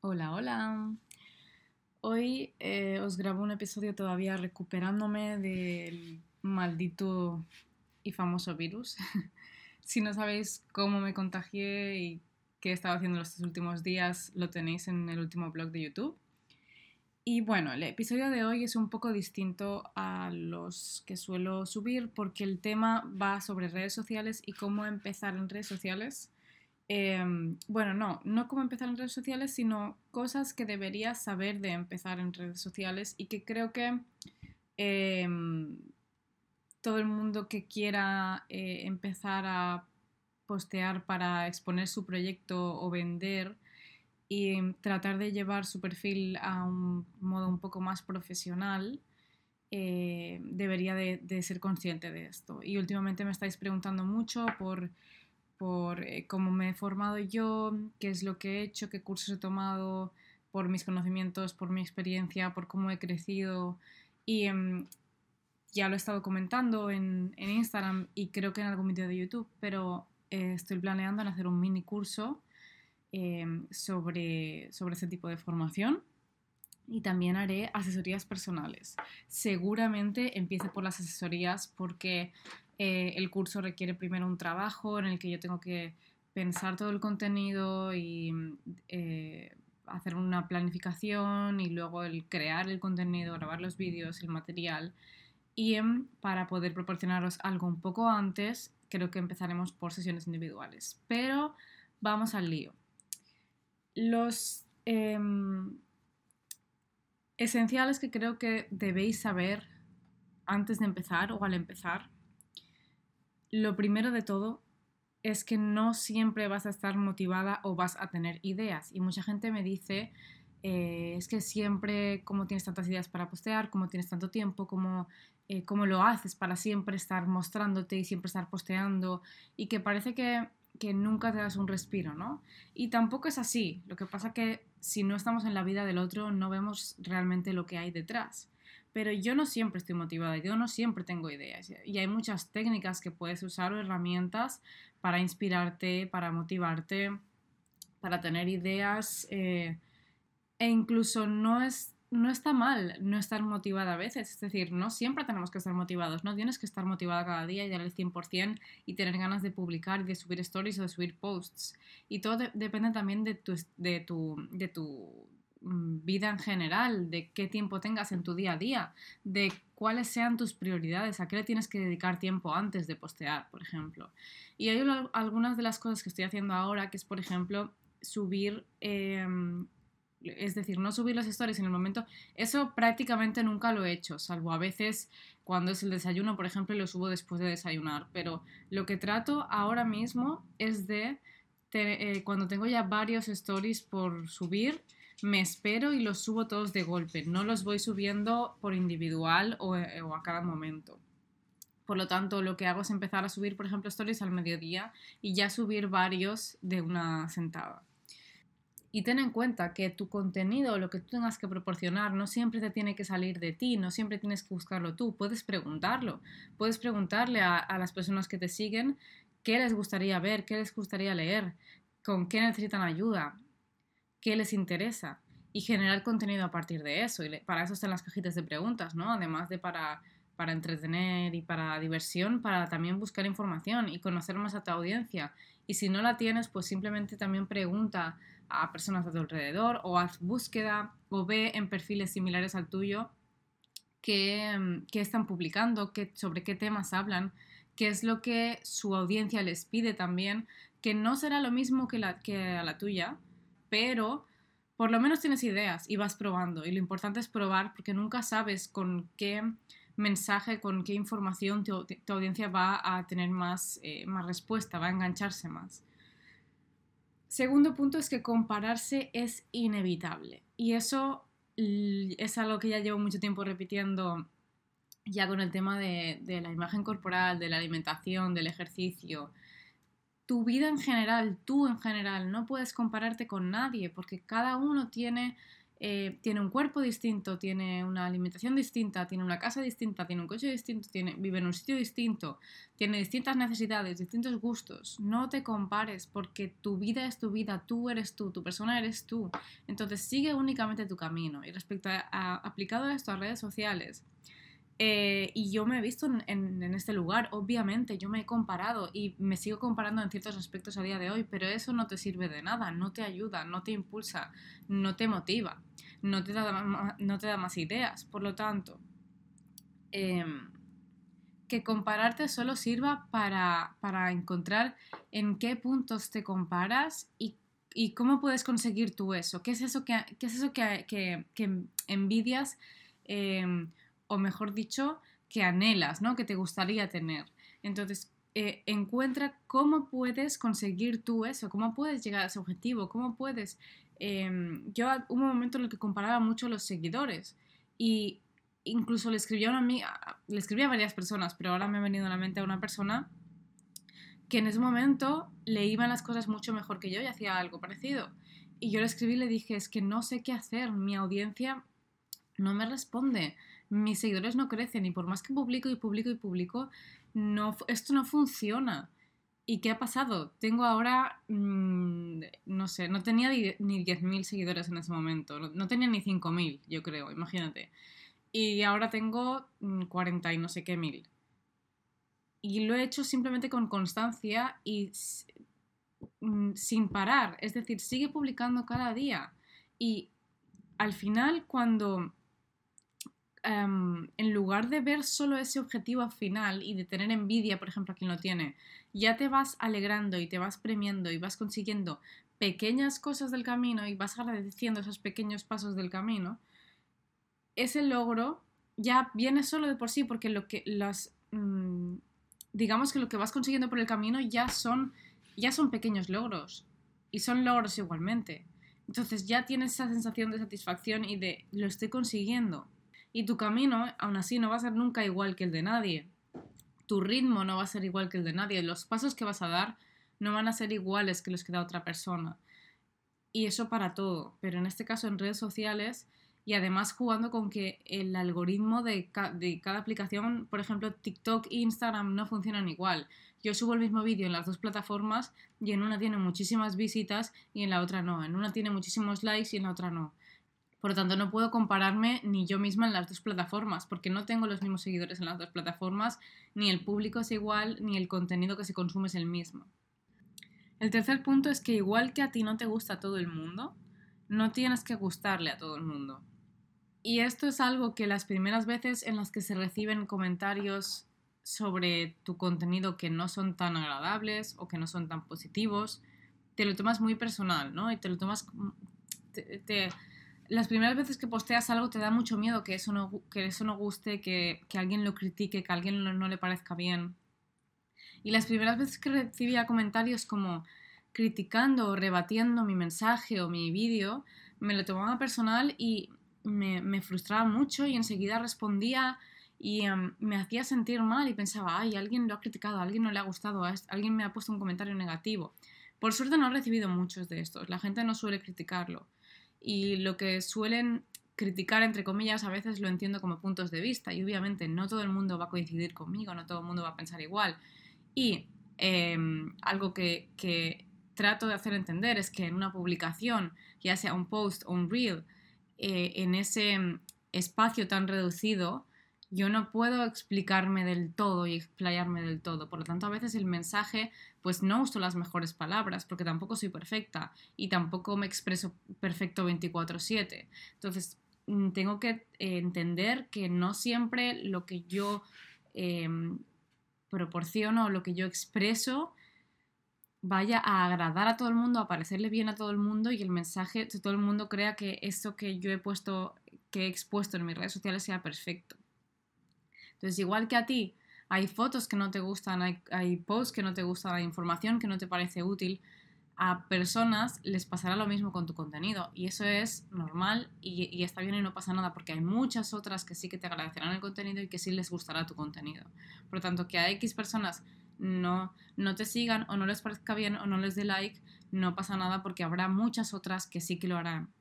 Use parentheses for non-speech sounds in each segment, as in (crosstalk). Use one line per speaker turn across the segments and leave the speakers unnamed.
Hola, hola. Hoy eh, os grabo un episodio todavía recuperándome del maldito y famoso virus. (laughs) si no sabéis cómo me contagié y qué he estado haciendo los últimos días, lo tenéis en el último blog de YouTube. Y bueno, el episodio de hoy es un poco distinto a los que suelo subir porque el tema va sobre redes sociales y cómo empezar en redes sociales. Em, bueno, no, no cómo empezar en redes sociales, sino cosas que deberías saber de empezar en redes sociales y que creo que em, todo el mundo que quiera eh, empezar a postear para exponer su proyecto o vender y tratar de llevar su perfil a un modo un poco más profesional, eh, debería de, ser consciente de esto. Y últimamente me estáis preguntando mucho por, por eh, cómo me he formado yo, qué es lo que he hecho, qué cursos he tomado, por mis conocimientos, por mi experiencia, por cómo he crecido. Y em, ya lo he estado comentando en, en, Instagram y creo que en algún vídeo de YouTube, pero eh, estoy planeando en hacer un mini curso Em, sobre, sobre tipo de formación y también haré asesorías personales. Seguramente empiece por las asesorías porque eh, el curso requiere primero un trabajo en el que yo tengo que pensar todo el contenido y eh, hacer una planificación y luego el crear el contenido, grabar los vídeos, el material. Y em, para poder proporcionaros algo un poco antes, creo que empezaremos por sesiones individuales. Pero vamos al lío los em, esenciales que creo que debéis saber antes de empezar o al empezar, lo primero de todo es que no siempre vas a estar motivada o vas a tener ideas. Y mucha gente me dice, eh, es que siempre, como tienes tantas ideas para postear, como tienes tanto tiempo, como eh, cómo lo haces para siempre estar mostrándote y siempre estar posteando, y que parece que que nunca te das un respiro, ¿no? Y tampoco es así. Lo que pasa que si no estamos en la vida del otro no vemos realmente lo que hay detrás. Pero yo no siempre estoy motivada, yo no siempre tengo ideas. Y hay muchas técnicas que puedes usar o herramientas para inspirarte, para motivarte, para tener ideas. Eh, e incluso no es no está mal no estar motivada a veces, es decir, no siempre tenemos que estar motivados, no tienes que estar motivada cada día y dar el 100% y tener ganas de publicar y de subir stories o de subir posts. Y todo depende también de tu, de, tu, de tu mm, vida en general, de qué tiempo tengas en tu día a día, de cuáles sean tus prioridades, a qué le tienes que dedicar tiempo antes de postear, por ejemplo. Y hay algunas de las cosas que estoy haciendo ahora, que es, por ejemplo, subir em, es decir, no subir las stories en el momento, eso prácticamente nunca lo he hecho, salvo a veces cuando es el desayuno, por ejemplo, y lo subo después de desayunar. Pero lo que trato ahora mismo es de, eh, cuando tengo ya varios stories por subir, me espero y los subo todos de golpe, no los voy subiendo por individual o, eh, o a cada momento. Por lo tanto, lo que hago es empezar a subir, por ejemplo, stories al mediodía y ya subir varios de una sentada. Y ten en cuenta que tu contenido, lo que tú tengas que proporcionar, no siempre te tiene que salir de ti, no siempre tienes que buscarlo tú, puedes preguntarlo, puedes preguntarle a, las personas que te siguen qué les gustaría ver, qué les gustaría leer, con qué necesitan ayuda, qué les interesa y generar contenido a partir de eso. Y para eso están las cajitas de preguntas, ¿no? Además de para, para entretener y para diversión, para también buscar información y conocer más a tu audiencia. Y si no la tienes, pues simplemente también pregunta a personas a tu alrededor o haz búsqueda o ve en perfiles similares al tuyo qué, mm, están publicando, qué, sobre qué temas hablan, qué es lo que su audiencia les pide también, que no será lo mismo que, la, que a la tuya, pero por lo menos tienes ideas y vas probando. Y lo importante es probar porque nunca sabes con qué mensaje, con qué información tu, audiencia va a tener más, eh, más respuesta, va a engancharse más. Segundo punto es que compararse es inevitable. Y eso es algo que ya llevo mucho tiempo repitiendo ya con el tema de, la imagen corporal, de la alimentación, del ejercicio. Tu vida en general, tú en general, no puedes compararte con nadie porque cada uno tiene eh, tiene un cuerpo distinto, tiene una alimentación distinta, tiene una casa distinta, tiene un coche distinto, vive en un sitio distinto, tiene distintas necesidades, distintos gustos. No te compares porque tu vida es tu vida, tú eres tú, tu persona eres tú. Entonces sigue únicamente tu camino. Y respecto a, aplicado a esto a redes sociales, eh, y yo me he visto en, este lugar, obviamente, yo me he comparado y me sigo comparando en ciertos aspectos a día de hoy, pero eso no te sirve de nada, no te ayuda, no te impulsa, no te motiva, no te da, no te da más ideas. Por lo tanto, em, que compararte solo sirva para, para, encontrar en qué puntos te comparas y, y, cómo puedes conseguir tú eso. ¿Qué es eso que, qué es eso que, que, envidias? Eh, o mejor dicho, que anhelas, ¿no? Que te gustaría tener. Entonces, eh, encuentra cómo puedes conseguir tú eso, cómo puedes llegar a ese objetivo, cómo puedes... Em, yo un momento en el que comparaba mucho los seguidores y incluso le escribía a una amiga, le escribía a varias personas, pero ahora me ha venido a la mente a una persona que en ese momento le iban las cosas mucho mejor que yo y hacía algo parecido. Y yo le escribí y le dije, es que no sé qué hacer, mi audiencia no me responde, mis seguidores no crecen y por más que publico y publico y publico, no, esto no funciona. ¿Y qué ha pasado? Tengo ahora, mm, no sé, no tenía ni 10.000 seguidores en ese momento, no, tenía ni 5.000, yo creo, imagínate. Y ahora tengo 40 mm, y no sé qué mil. Y lo he hecho simplemente con constancia y mm, sin parar, es decir, sigue publicando cada día. Y al final, cuando Em, en lugar de ver solo ese objetivo final y de tener envidia, por ejemplo, a quien lo tiene, ya te vas alegrando y te vas premiando y vas consiguiendo pequeñas cosas del camino y vas agradeciendo esos pequeños pasos del camino, ese logro ya viene solo de por sí porque lo que las mm, digamos que lo que vas consiguiendo por el camino ya son ya son pequeños logros y son logros igualmente. Entonces ya tienes esa sensación de satisfacción y de lo estoy consiguiendo. Y tu camino, aún así, no va a ser nunca igual que el de nadie. Tu ritmo no va a ser igual que el de nadie. Los pasos que vas a dar no van a ser iguales que los que da otra persona. Y eso para todo. Pero en este caso en redes sociales y además jugando con que el algoritmo de, de cada aplicación, por ejemplo, TikTok e Instagram no funcionan igual. Yo subo el mismo vídeo en las dos plataformas y en una tiene muchísimas visitas y en la otra no. En una tiene muchísimos likes y en la otra no. Por lo tanto, no puedo compararme ni yo misma en las dos plataformas, porque no tengo los mismos seguidores en las dos plataformas, ni el público es igual, ni el contenido que se consume es el mismo. El tercer punto es que igual que a ti no te gusta todo el mundo, no tienes que gustarle a todo el mundo. Y esto es algo que las primeras veces en las que se reciben comentarios sobre tu contenido que no son tan agradables o que no son tan positivos, te lo tomas muy personal, ¿no? Y te lo tomas... las primeras veces que posteas algo te da mucho miedo que eso no, que eso no guste, que, alguien lo critique, que a alguien no, le parezca bien. Y las primeras veces que recibía comentarios como criticando o rebatiendo mi mensaje o mi vídeo, me lo tomaba personal y me, frustraba mucho y enseguida respondía y em, me hacía sentir mal y pensaba, ay, alguien lo ha criticado, alguien no le ha gustado, alguien me ha puesto un comentario negativo. Por suerte no he recibido muchos de estos, la gente no suele criticarlo y lo que suelen criticar, entre comillas, a veces lo entiendo como puntos de vista y obviamente no todo el mundo va a coincidir conmigo, no todo el mundo va a pensar igual. Y em, algo que, trato de hacer entender es que en una publicación, ya sea un post o un reel, eh, en ese espacio tan reducido, yo no puedo explicarme del todo y explayarme del todo. Por lo tanto, a veces el mensaje, pues no uso las mejores palabras, porque tampoco soy perfecta y tampoco me expreso perfecto 24/7. Entonces, mm, tengo que eh, entender que no siempre lo que yo em, proporciono o lo que yo expreso vaya a agradar a todo el mundo, a parecerle bien a todo el mundo y el mensaje, todo el mundo crea que esto que yo he puesto, que he expuesto en mis redes sociales sea perfecto. Entonces, igual que a ti, hay fotos que no te gustan, hay, posts que no te gustan, hay información que no te parece útil, a personas les pasará lo mismo con tu contenido y eso es normal y, está bien y no pasa nada porque hay muchas otras que sí que te agradecerán el contenido y que sí les gustará tu contenido. Por lo tanto, que a X personas no, no te sigan o no les parezca bien o no les dé like, no pasa nada porque habrá muchas otras que sí que lo harán.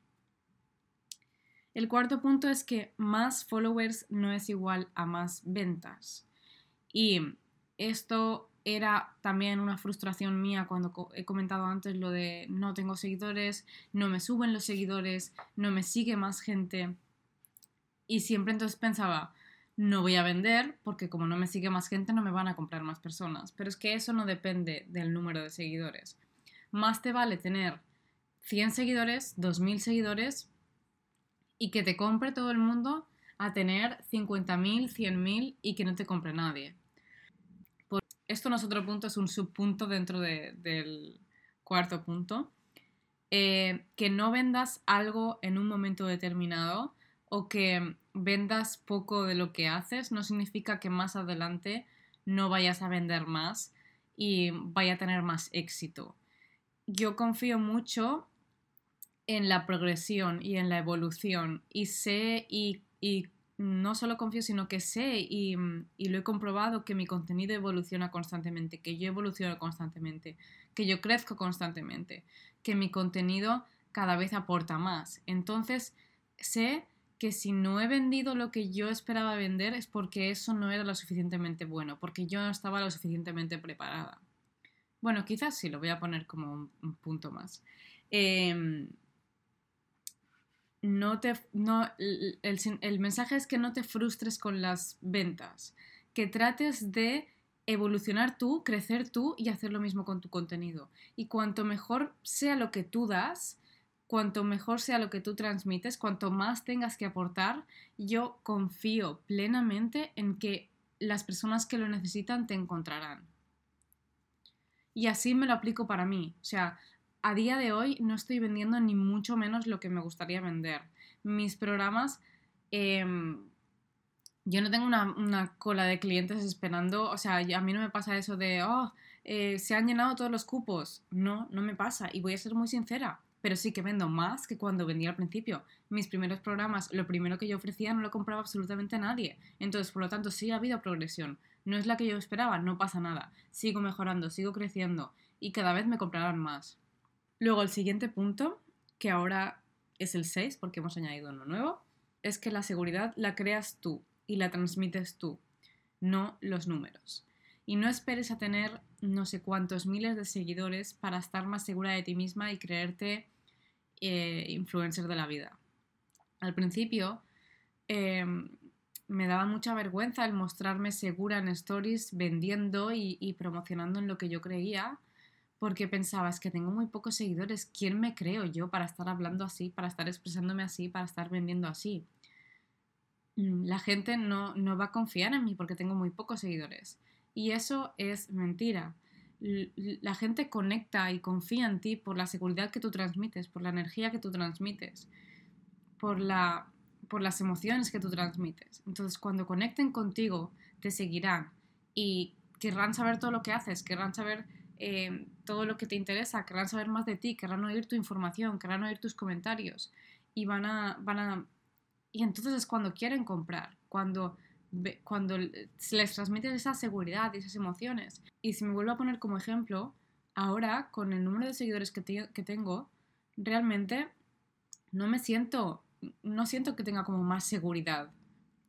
El cuarto punto es que más followers no es igual a más ventas. Y esto era también una frustración mía cuando he comentado antes lo de no tengo seguidores, no me suben los seguidores, no me sigue más gente. Y siempre entonces pensaba, no voy a vender porque como no me sigue más gente no me van a comprar más personas. Pero es que eso no depende del número de seguidores. Más te vale tener 100 seguidores, 2000 seguidores y que te compre todo el mundo a tener 50.000, 100.000 y que no te compre nadie. esto no es otro punto, es un subpunto dentro del cuarto punto. Eh, que no vendas algo en un momento determinado o que vendas poco de lo que haces no significa que más adelante no vayas a vender más y vaya a tener más éxito. Yo confío mucho en la progresión y en la evolución y sé y, no solo confío, sino que sé y, y, lo he comprobado que mi contenido evoluciona constantemente, que yo evoluciono constantemente, que yo crezco constantemente, que mi contenido cada vez aporta más. Entonces sé que si no he vendido lo que yo esperaba vender es porque eso no era lo suficientemente bueno, porque yo no estaba lo suficientemente preparada. Bueno, quizás sí, lo voy a poner como un, punto más. Em, no te, no, el, el, mensaje es que no te frustres con las ventas, que trates de evolucionar tú, crecer tú y hacer lo mismo con tu contenido. Y cuanto mejor sea lo que tú das, cuanto mejor sea lo que tú transmites, cuanto más tengas que aportar, yo confío plenamente en que las personas que lo necesitan te encontrarán. Y así me lo aplico para mí. O sea, a día de hoy no estoy vendiendo ni mucho menos lo que me gustaría vender. Mis programas, em, yo no tengo una, cola de clientes esperando, o sea, a mí no me pasa eso de, oh, eh, se han llenado todos los cupos. No, no me pasa. Y voy a ser muy sincera, pero sí que vendo más que cuando vendía al principio. Mis primeros programas, lo primero que yo ofrecía no lo compraba absolutamente nadie. Entonces, por lo tanto, sí ha habido progresión. No es la que yo esperaba, no pasa nada. Sigo mejorando, sigo creciendo y cada vez me comprarán más. Luego el siguiente punto, que ahora es el 6 porque hemos añadido uno nuevo, es que la seguridad la creas tú y la transmites tú, no los números. Y no esperes a tener no sé cuántos miles de seguidores para estar más segura de ti misma y creerte eh, influencer de la vida. Al principio em, me daba mucha vergüenza el mostrarme segura en stories vendiendo y promocionando en lo que yo creía porque pensabas que tengo muy pocos seguidores, ¿quién me creo yo para estar hablando así, para estar expresándome así, para estar vendiendo así? Mm, la gente no, no va a confiar en mí porque tengo muy pocos seguidores. Y eso es mentira. La gente conecta y confía en ti por la seguridad que tú transmites, por la energía que tú transmites, por, la, por las emociones que tú transmites. Entonces, cuando conecten contigo, te seguirán y querrán saber todo lo que haces, querrán saber eh, todo lo que te interesa, querrán saber más de ti, querrán oír tu información, querrán oír tus comentarios y van a, van a... Y entonces es cuando quieren comprar, cuando, cuando les transmites esa seguridad y esas emociones. Y si me vuelvo a poner como ejemplo, ahora con el número de seguidores que, que tengo, realmente no me siento, no siento que tenga como más seguridad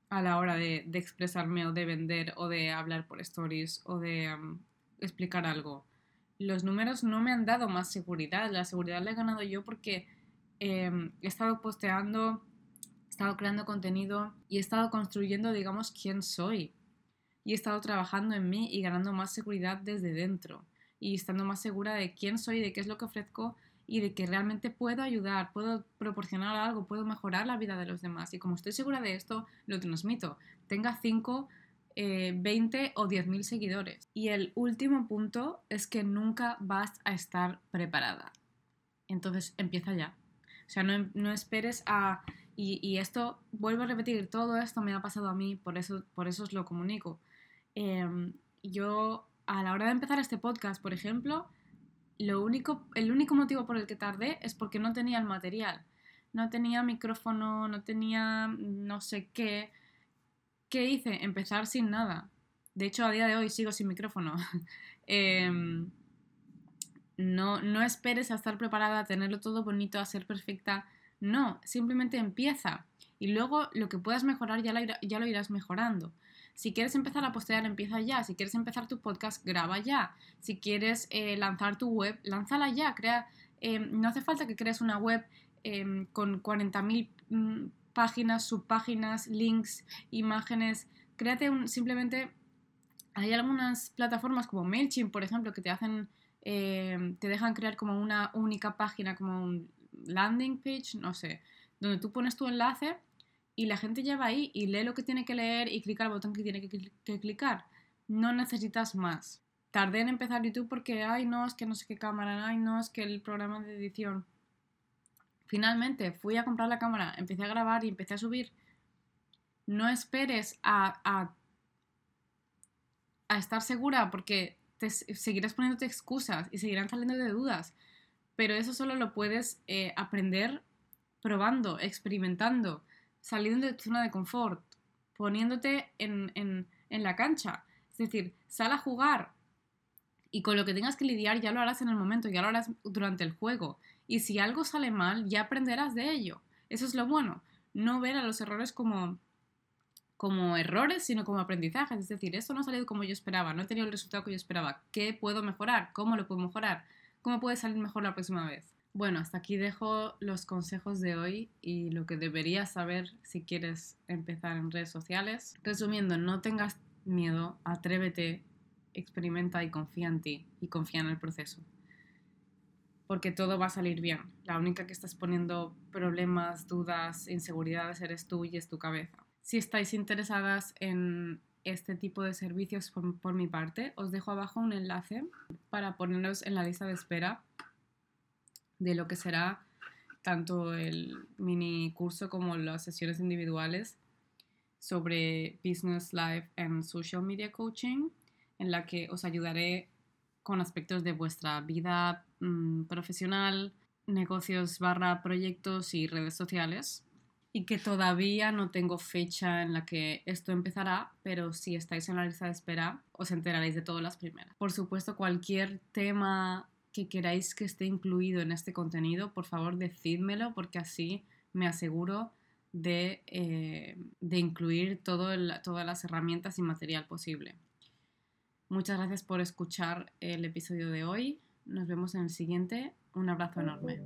a la hora de, de expresarme o de vender o de hablar por stories o de explicar algo los números no me han dado más seguridad. La seguridad la he ganado yo porque em, he estado posteando, he estado creando contenido y he estado construyendo, digamos, quién soy. Y he estado trabajando en mí y ganando más seguridad desde dentro. Y estando más segura de quién soy, de qué es lo que ofrezco y de que realmente puedo ayudar, puedo proporcionar algo, puedo mejorar la vida de los demás. Y como estoy segura de esto, lo transmito. Tenga cinco 20 eh, o 10.000 seguidores. Y el último punto es que nunca vas a estar preparada. Entonces empieza ya. O sea, no, esperes a... Y, esto, vuelvo a repetir, todo esto me ha pasado a mí, por eso, por eso os lo comunico. Em, yo, a la hora de empezar este podcast, por ejemplo, lo único, el único motivo por el que tardé es porque no tenía el material. No tenía micrófono, no tenía no sé qué. ¿Qué hice? Empezar sin nada. De hecho, a día de hoy sigo sin micrófono. (laughs) Em, no, no esperes a estar preparada, a tenerlo todo bonito, a ser perfecta. No, simplemente empieza. Y luego lo que puedas mejorar ya lo, irás mejorando. Si quieres empezar a postear, empieza ya. Si quieres empezar tu podcast, graba ya. Si quieres eh, lanzar tu web, lánzala ya. Crea, em, no hace falta que crees una web em, con 40.000 mm, páginas, subpáginas, links, imágenes. Créate un, simplemente... Hay algunas plataformas como MailChimp, por ejemplo, que te hacen... Em, te dejan crear como una única página, como un landing page, no sé, donde tú pones tu enlace y la gente ya va ahí y lee lo que tiene que leer y clica el botón que tiene que, clicar. No necesitas más. Tardé en empezar YouTube porque, ay, no, es que no sé qué cámara, ay, no, es que el programa de edición. Finalmente fui a comprar la cámara, empecé a grabar y empecé a subir. No esperes a, estar segura porque te seguirás poniéndote excusas y seguirán saliendo de dudas. Pero eso solo lo puedes eh, aprender probando, experimentando saliendo de tu zona de confort, poniéndote en, la cancha. Es decir, sal a jugar y con lo que tengas que lidiar ya lo harás en el momento, ya lo harás durante el juego. Y si algo sale mal, ya aprenderás de ello. Eso es lo bueno. No ver a los errores como, como errores, sino como aprendizajes. Es decir, esto no ha salido como yo esperaba, no he tenido el resultado que yo esperaba. ¿Qué puedo mejorar? ¿Cómo lo puedo mejorar? ¿Cómo puede salir mejor la próxima vez? Bueno, hasta aquí dejo los consejos de hoy y lo que deberías saber si quieres empezar en redes sociales. Resumiendo, no tengas miedo, atrévete, experimenta y confía en ti y confía en el proceso. Porque todo va a salir bien. La única que estás poniendo problemas, dudas, inseguridades eres tú y es tu cabeza. Si estáis interesadas en este tipo de servicios por, mi parte, os dejo abajo un enlace para ponernos en la lista de espera de lo que será tanto el mini curso como las sesiones individuales sobre Business Life and Social Media Coaching, en la que os ayudaré con aspectos de vuestra vida mm, profesional, negocios barra proyectos y redes sociales. Y que todavía no tengo fecha en la que esto empezará, pero si estáis en la lista de espera, os enteraréis de todas las primeras. Por supuesto, cualquier tema que queráis que esté incluido en este contenido, por favor decídmelo porque así me aseguro de, eh, incluir todas las herramientas y material posible. Muchas gracias por escuchar el episodio de hoy. Nos vemos en el siguiente. Un abrazo enorme.